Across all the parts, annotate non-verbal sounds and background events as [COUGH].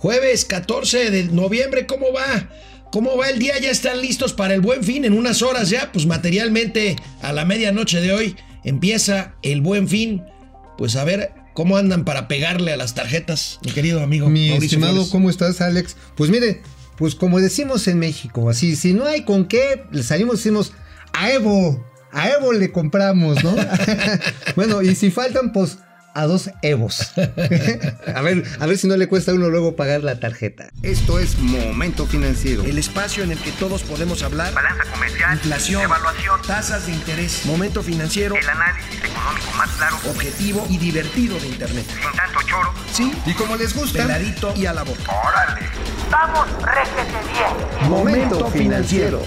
Jueves 14 de noviembre, ¿cómo va? ¿Cómo va el día? ¿Ya están listos para el buen fin? En unas horas ya, pues materialmente a la medianoche de hoy empieza el buen fin. Pues a ver cómo andan para pegarle a las tarjetas, mi querido amigo. Mi estimado, ¿cómo estás, Alex? Pues mire, pues como decimos en México, así, si no hay con qué, le salimos y decimos, a Evo, a Evo le compramos, ¿no? [LAUGHS] bueno, y si faltan, pues a dos Evos. [LAUGHS] a, ver, a ver si no le cuesta a uno luego pagar la tarjeta. Esto es Momento Financiero. El espacio en el que todos podemos hablar. Balanza comercial. Inflación. Evaluación. Tasas de interés. Momento Financiero. El análisis económico más claro. Objetivo y divertido de Internet. Sin tanto choro. Sí. Y como les gusta. Peladito y a la boca. ¡Órale! ¡Vamos, réjete bien! Momento Financiero.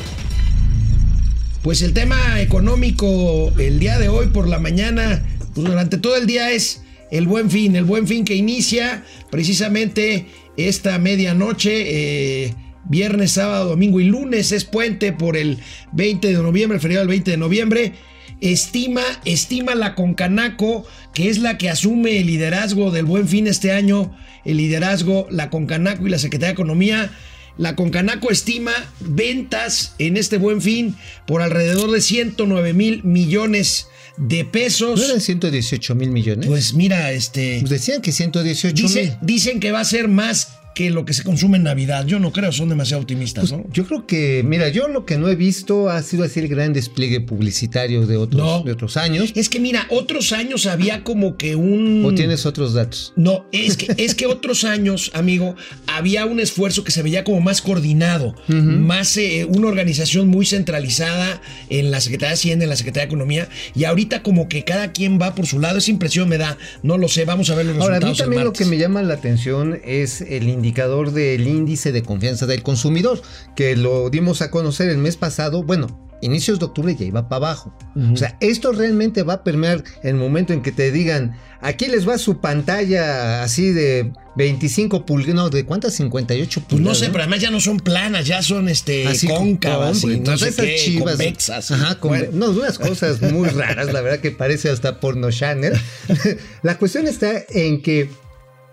Pues el tema económico el día de hoy por la mañana, pues durante todo el día es el buen fin, el buen fin que inicia precisamente esta medianoche, eh, viernes, sábado, domingo y lunes es puente por el 20 de noviembre, el feriado del 20 de noviembre. Estima, estima la Concanaco, que es la que asume el liderazgo del buen fin este año, el liderazgo, la Concanaco y la Secretaría de Economía la Concanaco estima ventas en este buen fin por alrededor de 109 mil millones de pesos. ¿No eran 118 mil millones? Pues mira, este. Pues decían que 118 dice- mil. dicen que va a ser más que lo que se consume en Navidad. Yo no creo, son demasiado optimistas, Pues, ¿no? Yo creo que, mira, yo lo que no he visto ha sido así el gran despliegue publicitario de otros, No. de otros años. Es que mira, otros años había como que un. ¿O tienes otros datos? No, es que, es que otros años, amigo, había un esfuerzo que se veía como más coordinado, más eh, una organización muy centralizada en la Secretaría de Hacienda, en la Secretaría de Economía, y ahorita como que cada quien va por su lado. Esa impresión me da, no lo sé, vamos a ver los Ahora, a resultados. mí también lo que me llama la atención es el indicador del índice de confianza del consumidor, que lo dimos a conocer el mes pasado, bueno, inicios de octubre ya iba para abajo. O sea, esto realmente va a permear el momento en que te digan, aquí les va su pantalla así de 25 pulgadas, no, ¿de cuántas? 58 Pues no pulgadas. sé, pero además ya no son planas, ya son este Así cóncavas con- no sé esas qué, chivas. convexas. Ajá, con- Bueno. no, unas cosas muy raras, la verdad que parece hasta porno channel. [LAUGHS] la cuestión está en que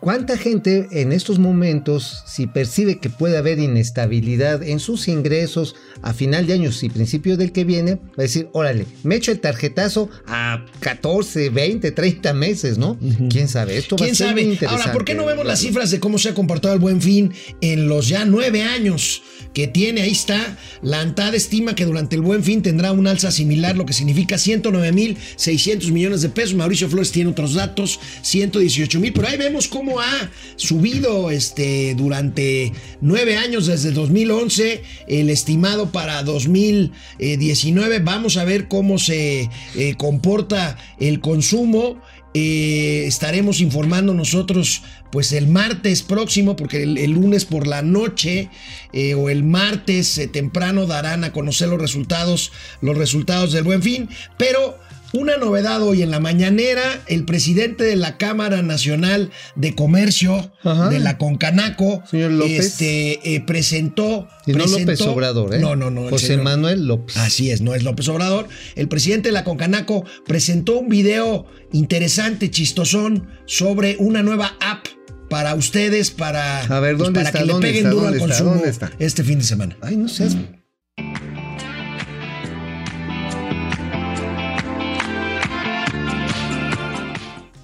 cuánta gente en estos momentos, si percibe que puede haber inestabilidad en sus ingresos a final de año y principio del que viene, va a decir, órale, me echo el tarjetazo a 14, 20, 30 meses, ¿no? ¿Quién sabe? Esto va ¿Quién a ser sabe? muy interesante. Ahora, ¿por qué no vemos las cifras de cómo se ha comportado el buen fin en los ya nueve años que tiene? Ahí está. La ANTAD estima que durante el buen fin tendrá un alza similar, lo que significa 109 mil 600 millones de pesos. Mauricio Flores tiene otros datos, 118 mil, pero ahí vemos cómo ha subido este, durante nueve años desde 2011 el estimado para 2019. Vamos a ver cómo se eh, comporta el consumo. Eh, estaremos informando nosotros pues el martes próximo porque el, lunes por la noche eh, o el martes temprano darán a conocer los resultados los resultados del buen fin pero una novedad hoy en la mañanera, el presidente de la Cámara Nacional de Comercio Ajá. de la Concanaco Señor López. este, eh, presentó Y no presentó- López Obrador, ¿eh? No, no, no. José señor- Manuel López. Así es, no es López Obrador. El presidente de la Concanaco presentó un video interesante, chistosón, sobre una nueva app para ustedes, para, A ver, pues, ¿dónde para está? que le ¿Dónde peguen duro al consumo ¿Dónde está? este fin de semana. Ay, no seas.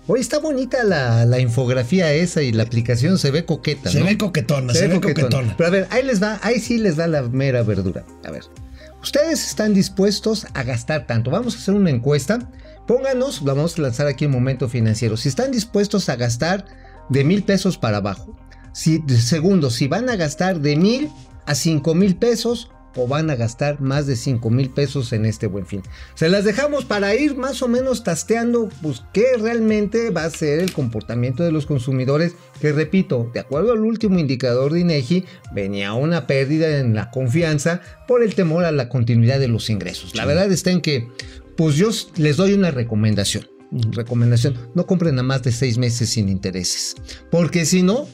Oye, está bonita la, la infografía esa y la aplicación se ve coqueta, Se ¿no? ve coquetona, se, ve coquetona. Pero a ver, ahí les va, ahí sí les da la mera verdura. A ver, ustedes están dispuestos a gastar tanto. Vamos a hacer una encuesta. Pónganos, la vamos a lanzar aquí en Momento Financiero. Si están dispuestos a gastar de mil pesos para abajo. Si, segundo, si van a gastar de mil a cinco mil pesos o van a gastar más de 5 mil pesos en este buen fin. Se las dejamos para ir más o menos tasteando pues, qué realmente va a ser el comportamiento de los consumidores, que repito, de acuerdo al último indicador de INEGI, venía una pérdida en la confianza por el temor a la continuidad de los ingresos. La verdad está en que, pues yo les doy una recomendación. Recomendación, no compren a más de seis meses sin intereses, porque si no,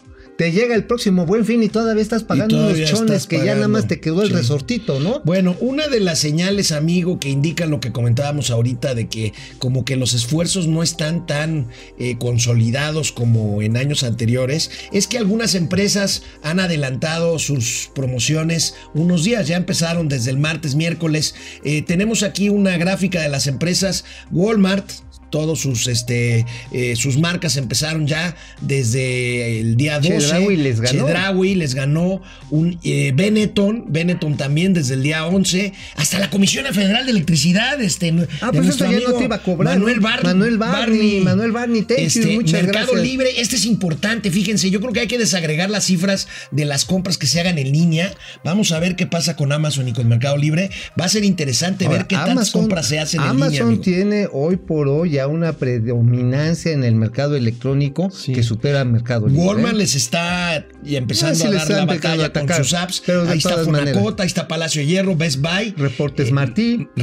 te llega el próximo buen fin y todavía estás pagando unos todavía chones estás que ya nada más te quedó el Sí. resortito, ¿no? Bueno, una de las señales, amigo, que indican lo que comentábamos ahorita de que como que los esfuerzos no están tan eh, consolidados como en años anteriores, es que algunas empresas han adelantado sus promociones unos días, ya empezaron desde el martes, miércoles. Eh, tenemos aquí una gráfica de las empresas Walmart. Todos sus, este, eh, sus marcas empezaron ya desde el día 12. Chedraui les ganó. Chedraui les ganó un eh, Benetton, Benetton también desde el día 11, hasta la Comisión Federal de Electricidad, este, Ah, de pues eso ya no te iba a cobrar. Manuel. Barney. Manuel Barney, Manuel Barney, you, Este, muchas Mercado gracias. Libre, este es importante, fíjense, yo creo que hay que desagregar las cifras de las compras que se hagan en línea. Vamos a ver qué pasa con Amazon y con Mercado Libre. Va a ser interesante Ahora, ver qué tantas compras se hacen en línea. Amazon tiene hoy por hoy ya una predominancia en el mercado electrónico Sí. que supera al mercado libre. Walmart ¿eh? les está y empezando sí a dar la a batalla con atacar, sus apps. pero ahí está. Fonacota, ahí está Palacio de Hierro, Best Buy. Reportes Martí. [LAUGHS]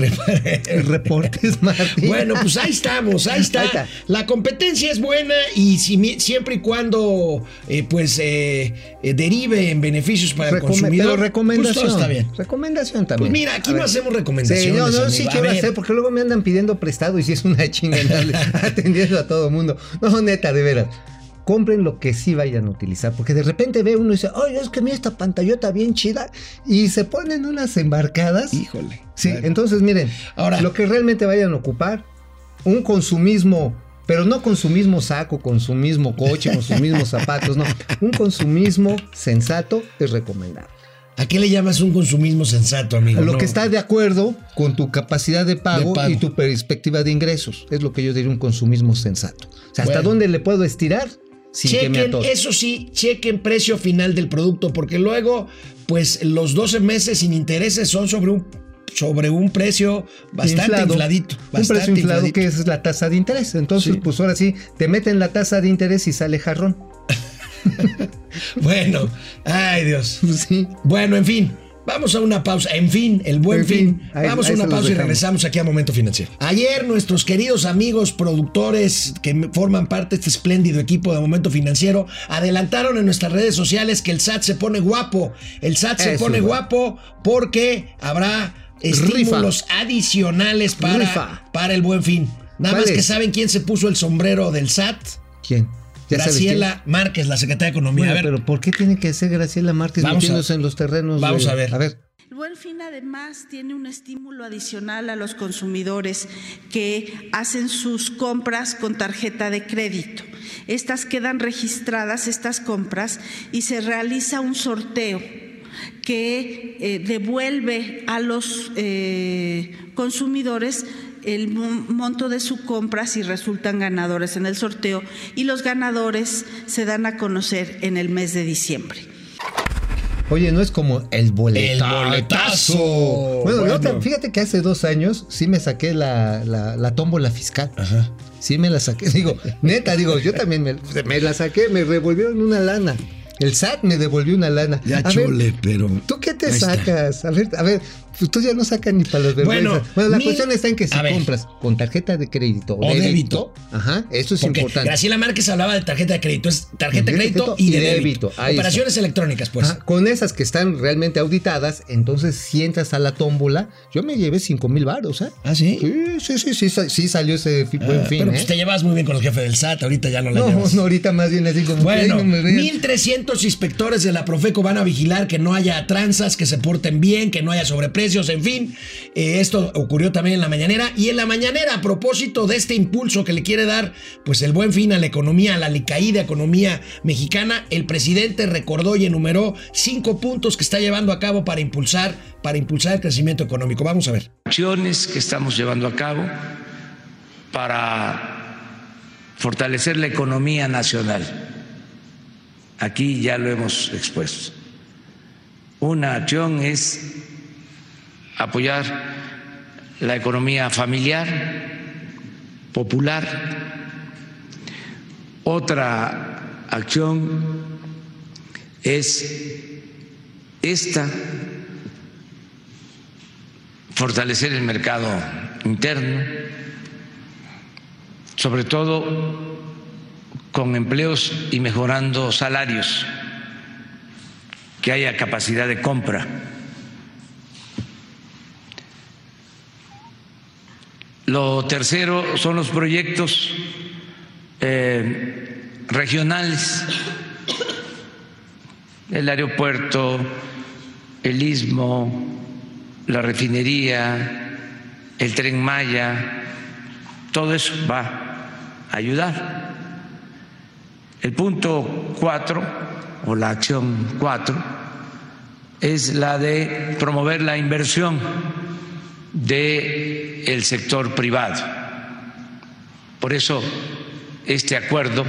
Reportes Martí. Bueno, pues ahí estamos, ahí está. Ahí está. La competencia es buena y si siempre y cuando eh, pues eh, eh, derive en beneficios para el consumidor, pero recomendación. pues todo está bien. Recomendación también. Pues mira, aquí A no ver. hacemos recomendaciones. Sí, no, no, amigo. sí A quiero hacer, porque luego me andan pidiendo prestado y si es una [LAUGHS] chinga [LAUGHS] atendiendo a todo mundo. No, neta, de veras. Compren lo que sí vayan a utilizar, porque de repente ve uno y dice, oye, es que mira esta pantallota bien chida, y se ponen unas embarcadas. Híjole. Sí, entonces miren, Ahora- lo que realmente vayan a ocupar, un consumismo, pero no con su mismo saco, con su mismo coche, con sus mismos [LAUGHS] zapatos, no, un consumismo sensato es recomendable. ¿A qué le llamas un consumismo sensato, amigo? Lo No. que está de acuerdo con tu capacidad de pago, De pago. y tu perspectiva de ingresos, es lo que yo diría un consumismo sensato. O sea, ¿hasta dónde le puedo estirar sin que me Chequen, atore? eso sí, chequen precio final del producto, porque luego, pues los 12 meses sin intereses son sobre un, sobre un precio bastante Inflado. infladito. Un Bastante precio inflado infladito. que es la tasa de interés. Entonces, Sí. pues ahora sí, te meten la tasa de interés y sale jarrón. [LAUGHS] Bueno, ay Dios. Sí. Bueno, en fin. Vamos a una pausa. En fin, el buen En fin. fin, ahí- Vamos a una pausa y regresamos aquí a Momento Financiero. Ayer nuestros queridos amigos productores que forman parte de este espléndido equipo de Momento Financiero adelantaron en nuestras redes sociales que el SAT se pone guapo. El SAT se pone guapo porque habrá estímulos adicionales para, Rifa. para el buen fin. Nada ¿Cuál más que saben quién se puso el sombrero del SAT. ¿Quién? ¿Ya sabes quién? Graciela Márquez, la secretaria de Economía. Bueno, a ver, pero ¿por qué tiene que ser Graciela Márquez Vamos a- metiéndose en los terrenos? vamos de- a ver. A ver. El Buen Fin además tiene un estímulo adicional a los consumidores que hacen sus compras con tarjeta de crédito. Estas quedan registradas, estas compras, y se realiza un sorteo que eh, devuelve a los eh, consumidores el mo- monto de su compra si resultan ganadores en el sorteo y los ganadores se dan a conocer en el mes de diciembre. Oye, no es como el boletazo. El boletazo. Bueno, otra- Bueno. fíjate que hace dos años sí me saqué la, la, la tómbola fiscal. Ajá. Sí me la saqué. [LAUGHS] Digo, neta, digo, yo también me, me la saqué, me revolvieron una lana. El SAT me devolvió una lana. Ya A ver, chole, pero. ¿Tú qué te está. sacas? A ver, a ver, tú ya no sacas ni para los Bueno, vergüenzas. Bueno, la mil- cuestión está en que si a ver. compras con tarjeta de crédito o, O débito, débito. ajá, eso es Porque importante. Graciela Márquez hablaba de tarjeta de crédito. Es tarjeta de crédito y de débito. Operaciones electrónicas, pues. Ajá, con esas que están realmente auditadas, entonces si entras a la tómbola, yo me llevé 5 mil baros, ¿eh? ¿Ah, sí? Sí, sí, sí, sí, sí salió ese fi- buen Ah, fin, pero ¿eh? pues te llevas muy bien con el jefe del SAT, ahorita ya no la No, llevas. no, ahorita más bien así como Bueno, no me veas. 1.300 inspectores de la Profeco van a vigilar que no haya tranzas, que se porten bien, que no haya sobreprecios, en fin. Eh, esto ocurrió también en la mañanera. Y en la mañanera, a propósito de este impulso que le quiere dar pues el buen fin a la economía, a la alicaída economía mexicana, el presidente recordó y enumeró cinco puntos que está llevando a cabo para impulsar, para impulsar el crecimiento económico. Vamos a ver. acciones que estamos llevando a cabo para fortalecer la economía nacional. Aquí ya lo hemos expuesto. Una acción es apoyar la economía familiar, popular. Otra acción es esta fortalecer el mercado interno, sobre todo con empleos y mejorando salarios que haya capacidad de compra. Lo tercero son los proyectos eh, regionales, el aeropuerto, el istmo, la refinería, el tren Maya, todo eso va a ayudar. El punto cuatro, o la acción cuatro, es la de promover la inversión del sector privado. Por eso este acuerdo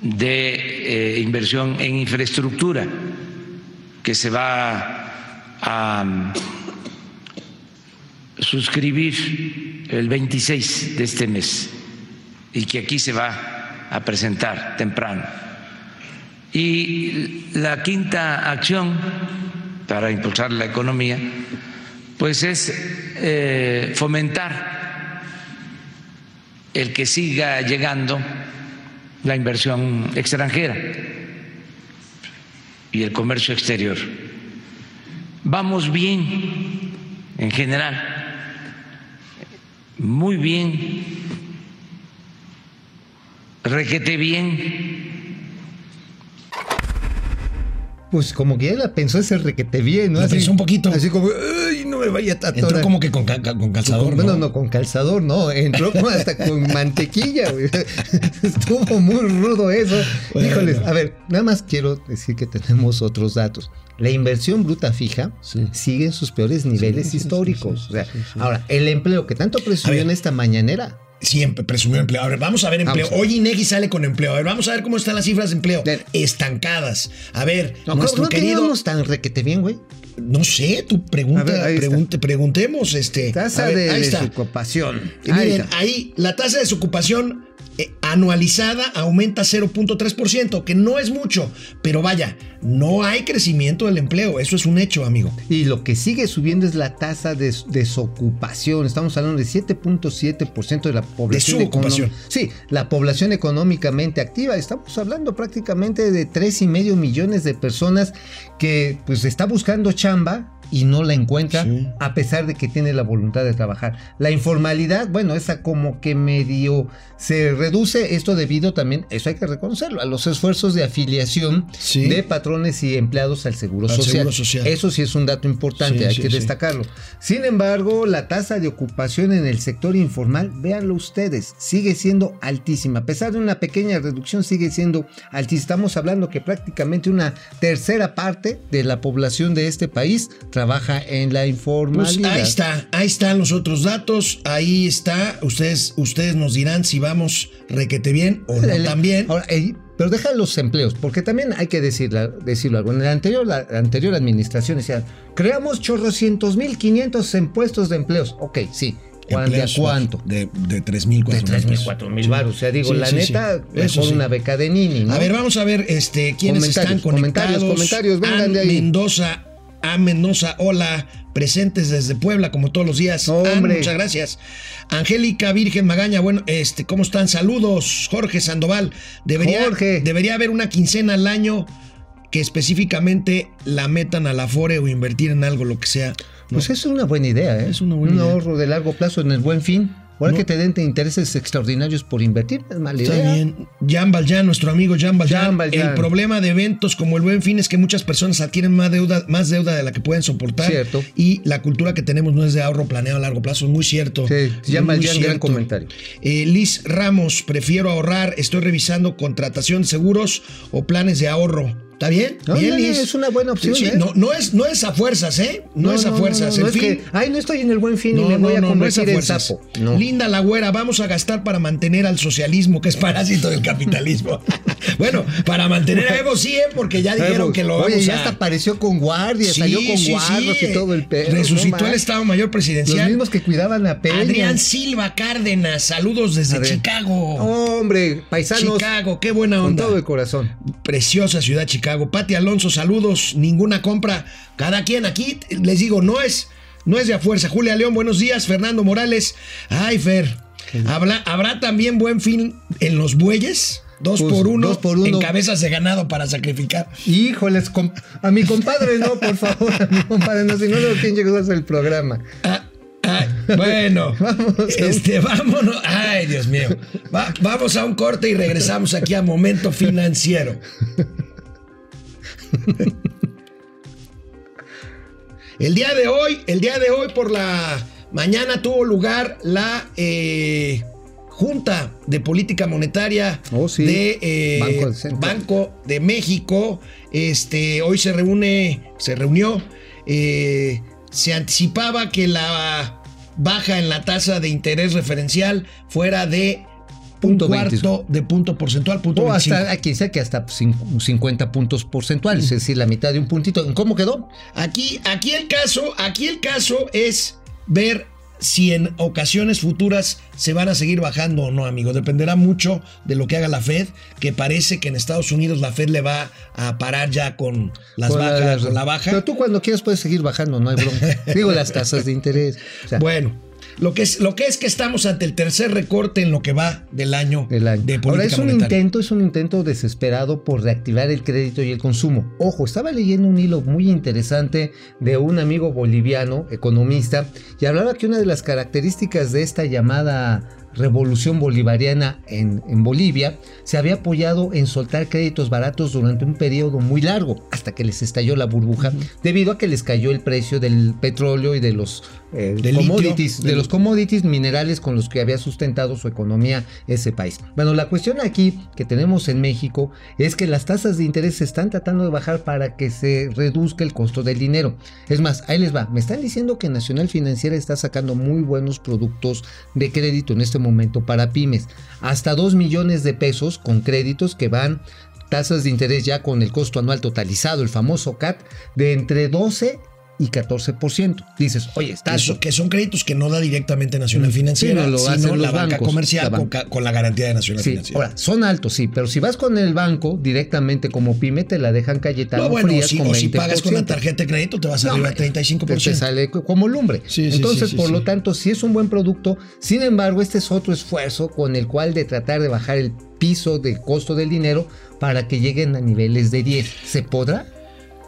de eh, inversión en infraestructura que se va a mm, suscribir el 26 de este mes y que aquí se va a presentar temprano. Y la quinta acción para impulsar la economía, pues es eh, fomentar el que siga llegando la inversión extranjera y el comercio exterior. Vamos bien en general, muy bien, requete bien. Pues como que ya la pensó ese requete bien, ¿no? La pensó un poquito. Así como, ay, no me vaya a Entró atorar". como que con, ca- con calzador. Bueno, ¿no? no, con calzador, no. Entró como hasta con [LAUGHS] mantequilla, güey. [LAUGHS] Estuvo muy rudo eso. Bueno. Híjoles, a ver, nada más quiero decir que tenemos otros datos. La inversión bruta fija Sí. sigue en sus peores niveles sí, históricos. sí, O sea. Ahora, el empleo que tanto presumió en esta mañanera. Siempre presumió empleo. A ver, vamos a ver empleo. Vamos a ver. Hoy Inegi sale con empleo. A ver, vamos a ver cómo están las cifras de empleo. Estancadas. A ver, No, nuestro no querido. tan requete bien, güey. No sé, tú pregunta, ver, ahí pregunte, preguntemos. Este, Tasa ver, de ahí está. desocupación. Y Ahí miren, está. ahí la tasa de desocupación anualizada aumenta 0.3%, que no es mucho, pero vaya, no hay crecimiento del empleo, eso es un hecho, amigo. Y lo que sigue subiendo es la tasa de desocupación. Estamos hablando de 7.7% de la población Desocupación. económica. Sí, la población económicamente activa. Estamos hablando prácticamente de 3,5 millones de personas que pues está buscando chamba y no la encuentra Sí. a pesar de que tiene la voluntad de trabajar. La informalidad, bueno, esa como que medio se reduce esto debido también, eso hay que reconocerlo, a los esfuerzos de afiliación Sí. de patrones y empleados al Seguro, Al social. Seguro Social. Eso sí es un dato importante, Sí, hay que destacarlo. Sin embargo, la tasa de ocupación en el sector informal, véanlo ustedes, sigue siendo altísima. A pesar de una pequeña reducción, sigue siendo altísima. Estamos hablando que prácticamente una tercera parte de la población de este país trabaja en la Pues informalidad. ahí está, ahí están los otros datos, ahí está, ustedes, ustedes nos dirán si vamos requete bien o no también. Ahora, eh, pero deja los empleos, porque también hay que decirla- decirlo algo. En la anterior, la anterior administración decía, creamos chorrocientos mil quinientos en puestos de empleos. Ok, sí. ¿Cuán- ¿De cuánto? De, de 3 mil, De 3 mil, 4 mil baros. O sea, digo, Sí, la sí, neta, sí. Sí. una beca de Nini, ¿no? A ver, vamos a ver este, quiénes están Comentarios, conectados. comentarios, comentarios, vengan Ann de ahí. Mendoza, a Mendoza, hola, presentes desde Puebla como todos los días. Hombre. muchas gracias. Angélica Virgen Magaña, bueno, este, ¿cómo están? Saludos. Jorge Sandoval, debería, Jorge. debería haber una quincena al año que específicamente la metan al Afore o invertir en algo, lo que sea. ¿no? Pues es una buena idea, ¿eh? Es una buena Un idea. ahorro de largo plazo en el buen fin. Ahora No. que te den te intereses extraordinarios por invertir, es mala Está idea. bien. Jan Valjean, nuestro amigo Jan Valjean. Jan Valjean. El problema de eventos como el Buen Fin es que muchas personas adquieren más deuda, más deuda de la que pueden soportar. Cierto. Y la cultura que tenemos no es de ahorro planeado a largo plazo. Es muy cierto. Sí, Jan Muy Valjean, gran comentario. Eh, Liz Ramos, prefiero ahorrar. Estoy revisando contratación de seguros o planes de ahorro. ¿Está bien? No, bien, no, no, Liz. es una buena opción, Sí, sí, ¿eh? no, no es, no es a fuerzas, ¿eh? No, es a fuerzas. El es fin. que, ay, no estoy en el buen fin y No, me voy a convertir en sapo. No. Linda la güera, vamos a gastar para mantener al socialismo, que es parásito del capitalismo. [LAUGHS] bueno, para mantener a Evo sí, ¿eh? porque ya dijeron que lo vamos Oye, ya a... hasta apareció con guardia, salió con sí. y todo el pedo. Resucitó el. Estado Mayor Los Presidencial. mismos que cuidaban a Peña. Adrián Silva Cárdenas, saludos desde. Chicago. Hombre, paisanos. Chicago, qué buena Con onda. todo el corazón. Preciosa ciudad Chicago. Pati Alonso, saludos. Ninguna compra. Cada quien aquí, les digo, no es, no es de a fuerza. Julia León, buenos días. Fernando Morales. Ay, Fer. ¿Habrá, ¿Habrá también buen fin en los bueyes? dos, Pues, por uno, dos por uno. en cabezas de ganado para sacrificar. Híjoles, a mi compadre no, por favor, a mi compadre no, si no, quién llegó a hacer el programa. Ah, ah, bueno, [LAUGHS] Vamos a este, vámonos. Ay, Dios mío. Va- vamos a un corte y regresamos aquí a Momento Financiero. [LAUGHS] El día de hoy, el día de hoy por la mañana tuvo lugar la eh, Junta de Política Monetaria Oh, sí. de eh. Banco de México. Este, hoy se reúne, se reunió. eh, se anticipaba que la baja en la tasa de interés referencial fuera de Punto un cuarto de punto porcentual, punto O 25. hasta, aquí dice que hasta cin- 50 puntos porcentuales, es decir, la mitad de un puntito. ¿En ¿Cómo quedó? Aquí, aquí el caso, aquí el caso es ver si en ocasiones futuras se van a seguir bajando o no, amigo. Dependerá mucho de lo que haga la Fed, que parece que en Estados Unidos la Fed le va a parar ya con las Con la- bajas, con la baja. Pero tú cuando quieras puedes seguir bajando, no hay bronca. [LAUGHS] Digo, las tasas de interés. O sea, Bueno, lo que, es, lo que es que estamos ante el tercer recorte en lo que va del año, del año. de política Ahora es un monetaria. intento, es un intento desesperado por reactivar el crédito y el consumo. Ojo, estaba leyendo un hilo muy interesante de un amigo boliviano, economista, y hablaba que una de las características de esta llamada revolución bolivariana en, en Bolivia se había apoyado en soltar créditos baratos durante un periodo muy largo, hasta que les estalló la burbuja, debido a que les cayó el precio del petróleo y de los eh, litio. commodities, de los commodities minerales con los que había sustentado su economía ese país. Bueno, la cuestión aquí que tenemos en México es que las tasas de interés se están tratando de bajar para que se reduzca el costo del dinero. Es más, ahí les va. Me están diciendo que Nacional Financiera está sacando muy buenos productos de crédito en este momento para pymes. Hasta 2 millones de pesos con créditos que van tasas de interés ya con el costo anual totalizado, el famoso CAT, de entre 12 y 14%. Dices, oye, está Eso, que son créditos que no da directamente Nacional Financiera, sí, no lo sino la banca bancos, comercial la con, banca. ca- con la garantía de Nacional Sí, Financiera. ahora, son altos, sí, pero si vas con el banco directamente como pyme, te la dejan Cayetano no, bueno, Frías si, con o si 20%. pagas con la tarjeta de crédito te vas No, arriba hombre, 35%. Te, te sale co- como lumbre. Sí, Entonces, por lo tanto, sí es un buen producto. Sin embargo, este es otro esfuerzo con el cual de tratar de bajar el piso de costo del dinero para que lleguen a niveles de 10. ¿Se podrá?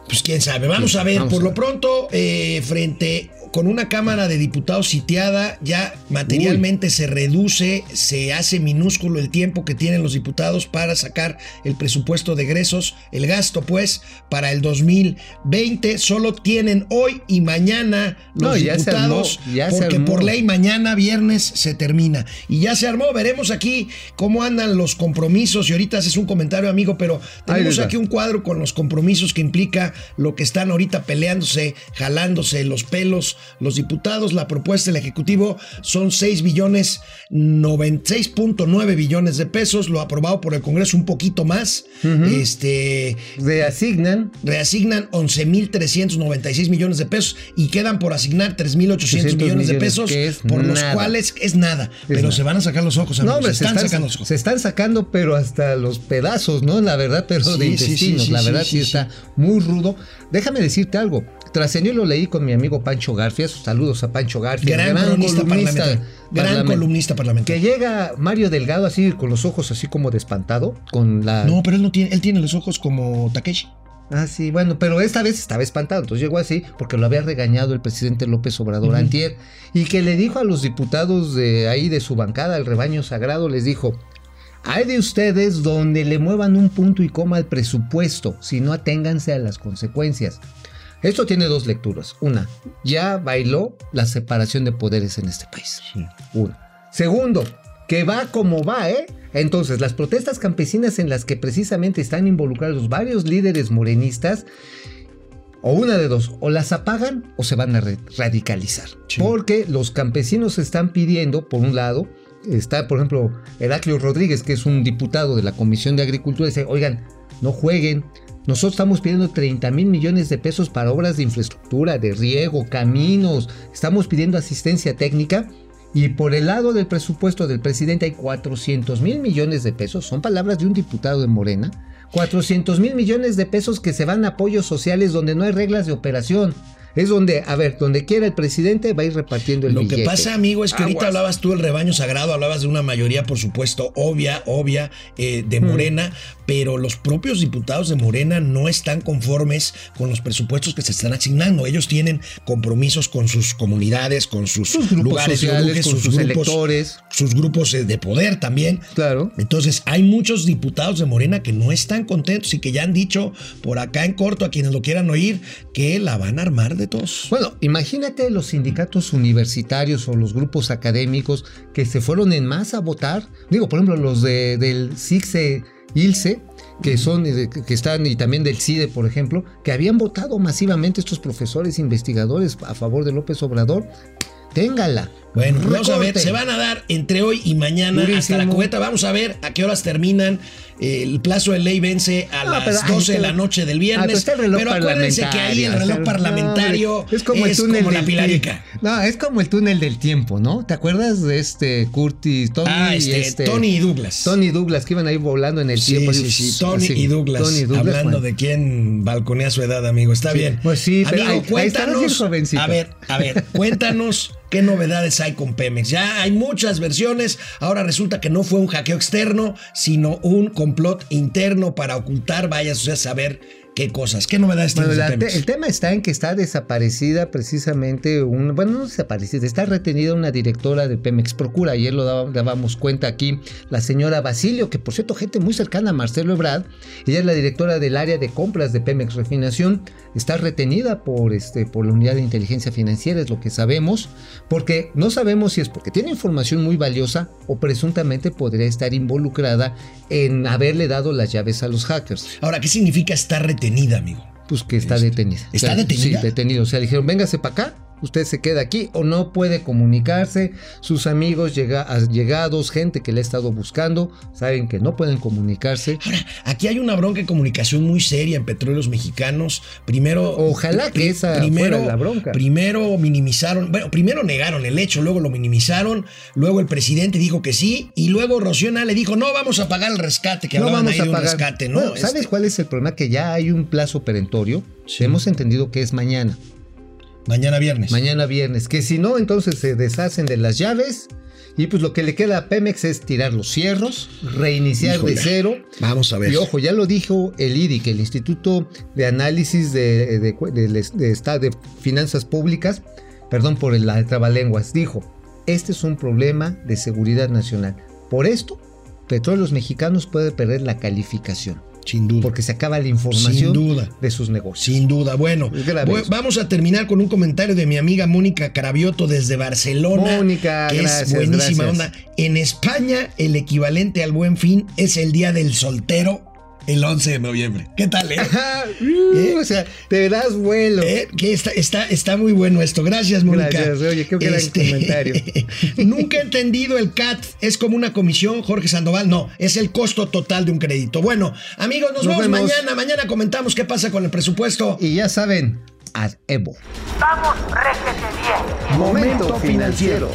Pues quién sabe. Vamos a ver. vamos Por a lo pronto, eh, frente con una Cámara de Diputados sitiada, ya materialmente se reduce, se hace minúsculo el tiempo que tienen los diputados para sacar el presupuesto de egresos, el gasto, pues, para el 2020. Solo tienen hoy y mañana los No, ya se diputados, armó, porque por ley mañana viernes se termina. Y ya se armó. Veremos aquí cómo andan los compromisos. Y ahorita haces un comentario, amigo, pero tenemos aquí un cuadro con los compromisos que implica lo que están ahorita peleándose, jalándose los pelos los diputados. La propuesta del Ejecutivo son 6 billones, 96.9 billones de pesos, lo aprobado por el Congreso un poquito más. Este Reasignan reasignan 11.396 millones de pesos y quedan por asignar 3.800 millones, millones, de pesos, por los cuales es nada. pero nada. se van a sacar los ojos, No, amigos, hombre, se están sacando los ojos. se están sacando, pero hasta los pedazos, ¿no? La verdad, pero Sí, de sí, intestinos. sí, la verdad sí, está muy rudo. Déjame decirte algo. Trascendió y lo leí con mi amigo Pancho Garfias. Saludos a Pancho Garfias. Gran, cronista parlamentario. Gran parlamentario. columnista Que parlamentario. llega Mario Delgado así con los ojos así como de espantado, con la No, pero él no tiene, él tiene los ojos como Takeshi. Ah, sí, bueno, pero esta vez estaba espantado, entonces llegó así porque lo había regañado el presidente López Obrador antier y que le dijo a los diputados de ahí de su bancada, el rebaño sagrado, les dijo, hay de ustedes donde le muevan un punto y coma al presupuesto, si no aténganse a las consecuencias. Esto tiene dos lecturas. Una, ya bailó la separación de poderes en este país. Uno. Segundo, que va como va, ¿eh? Entonces, las protestas campesinas en las que precisamente están involucrados varios líderes morenistas, o una de dos, o las apagan o se van a radicalizar. Sí. Porque los campesinos están pidiendo, por un lado, está, por ejemplo, Heraclio Rodríguez, que es un diputado de la Comisión de Agricultura, dice, oigan, no jueguen. Nosotros estamos pidiendo 30 mil millones de pesos para obras de infraestructura, de riego, caminos. Estamos pidiendo asistencia técnica. Y por el lado del presupuesto del presidente hay 400 mil millones de pesos. Son palabras de un diputado de Morena. 400 mil millones de pesos que se van a apoyos sociales donde no hay reglas de operación. Es donde, a ver, donde quiera el presidente va a ir repartiendo el Lo billete. que pasa, amigo, es que ahorita hablabas tú del rebaño sagrado, hablabas de una mayoría, por supuesto, obvia, obvia, eh, de Morena, pero los propios diputados de Morena no están conformes con los presupuestos que se están asignando. Ellos tienen compromisos con sus comunidades, con sus, Sus grupos lugares sociales, con sus electores. sus grupos eh, de poder también. Claro. Entonces, hay muchos diputados de Morena que no están contentos y que ya han dicho por acá en corto a quienes lo quieran oír que la van a armar de Bueno, imagínate los sindicatos universitarios o los grupos académicos que se fueron en masa a votar. Digo, por ejemplo, los de, del CICE, ILCE, que son eh, que están y también del CIDE, por ejemplo, que habían votado masivamente estos profesores investigadores a favor de López Obrador. Téngala. Bueno, vamos a ver, se van a dar entre hoy y mañana hasta la cubeta. Vamos a ver a qué horas terminan. El plazo de ley vence a No, las pero, ay, 12 de la pero- noche del Ah, pero viernes. el reloj pero acuérdense que ahí el reloj parlamentario no, es como el túnel como la pilarica. No, es como el túnel del tiempo, ¿no? ¿Te acuerdas de este Curtis, Tony Ah, y este, este Tony y Douglas. Tony y Douglas que iban a ir volando en el Sí, tiempo. sí, sí, Tony y Douglas. Tony y Douglas, hablando bueno. de quién balconea su edad, amigo. Está bien. pues sí, pero amigo, ahí- ahí bien cuéntanos. A ver, a ver, cuéntanos qué novedades hay con Pemex. Ya hay muchas versiones. Ahora resulta que no fue un hackeo externo, sino un complot interno para ocultar, vaya a saber qué cosas. ¿Qué novedades Bueno, tienes te- el tema está en que está desaparecida precisamente un, bueno, no desaparecida, está retenida una directora de Pemex Procura. Ayer lo daba- dábamos cuenta aquí, la señora Basilio, que por cierto, gente muy cercana a Marcelo Ebrard, ella es la directora del área de compras de Pemex Refinación, está retenida por, este, por la unidad de inteligencia financiera, es lo que sabemos, porque no sabemos si es porque tiene información muy valiosa o presuntamente podría estar involucrada en haberle dado las llaves a los hackers. Ahora, ¿qué significa estar retenida, amigo? Pues que está detenida. ¿Está O sea, detenida? Sí, detenido. O sea, dijeron, véngase para acá, usted se queda aquí o no puede comunicarse. Sus amigos llega, llegados, gente que le ha estado buscando, saben que no pueden comunicarse. Ahora, aquí hay una bronca de comunicación muy seria en petróleos mexicanos. Primero. Ojalá que esa fuera la bronca. Primero minimizaron, bueno, primero negaron el hecho, luego lo minimizaron, luego el presidente dijo que sí, y luego Rociona le dijo, no vamos a pagar el rescate, que no vamos ahí a de un pagar. rescate, ¿no? Bueno, ¿Sabes Este, cuál es el problema? Que ya hay un plazo perentorio. Sí. Hemos entendido que es mañana. Mañana viernes. Mañana viernes. Que si no, entonces se deshacen de las llaves. Y pues lo que le queda a Pemex es tirar los cierros, reiniciar Híjole. de cero. Vamos a ver. Y ojo, ya lo dijo el IDIC, el Instituto de Análisis de, de- de- de Finanzas Públicas, perdón por la trabalenguas, dijo, este es un problema de seguridad nacional. Por esto, Petróleos Mexicanos puede perder la calificación, Sin duda. porque se acaba la información Sin duda. de sus negocios. Sin duda. Bueno, voy- vamos a terminar con un comentario de mi amiga Mónica Carabioto desde Barcelona. Mónica, que gracias, es buenísima gracias. onda. En España, el equivalente al buen fin es el día del soltero, el 11 de noviembre. ¿Qué tal, eh? [LAUGHS] Uh, O sea, te das vuelo. Eh, que está, está, está muy bueno esto. Gracias, Mónica. Este, Gracias, oye, qué gran comentario. [LAUGHS] Nunca he entendido el CAT. ¿Es como una comisión, Jorge Sandoval? No, es el costo total de un crédito. Bueno, amigos, nos, Nos vemos, vemos. mañana. Mañana comentamos qué pasa con el presupuesto. Y ya saben, ad Evo. Vamos, réjete bien. Momento financiero.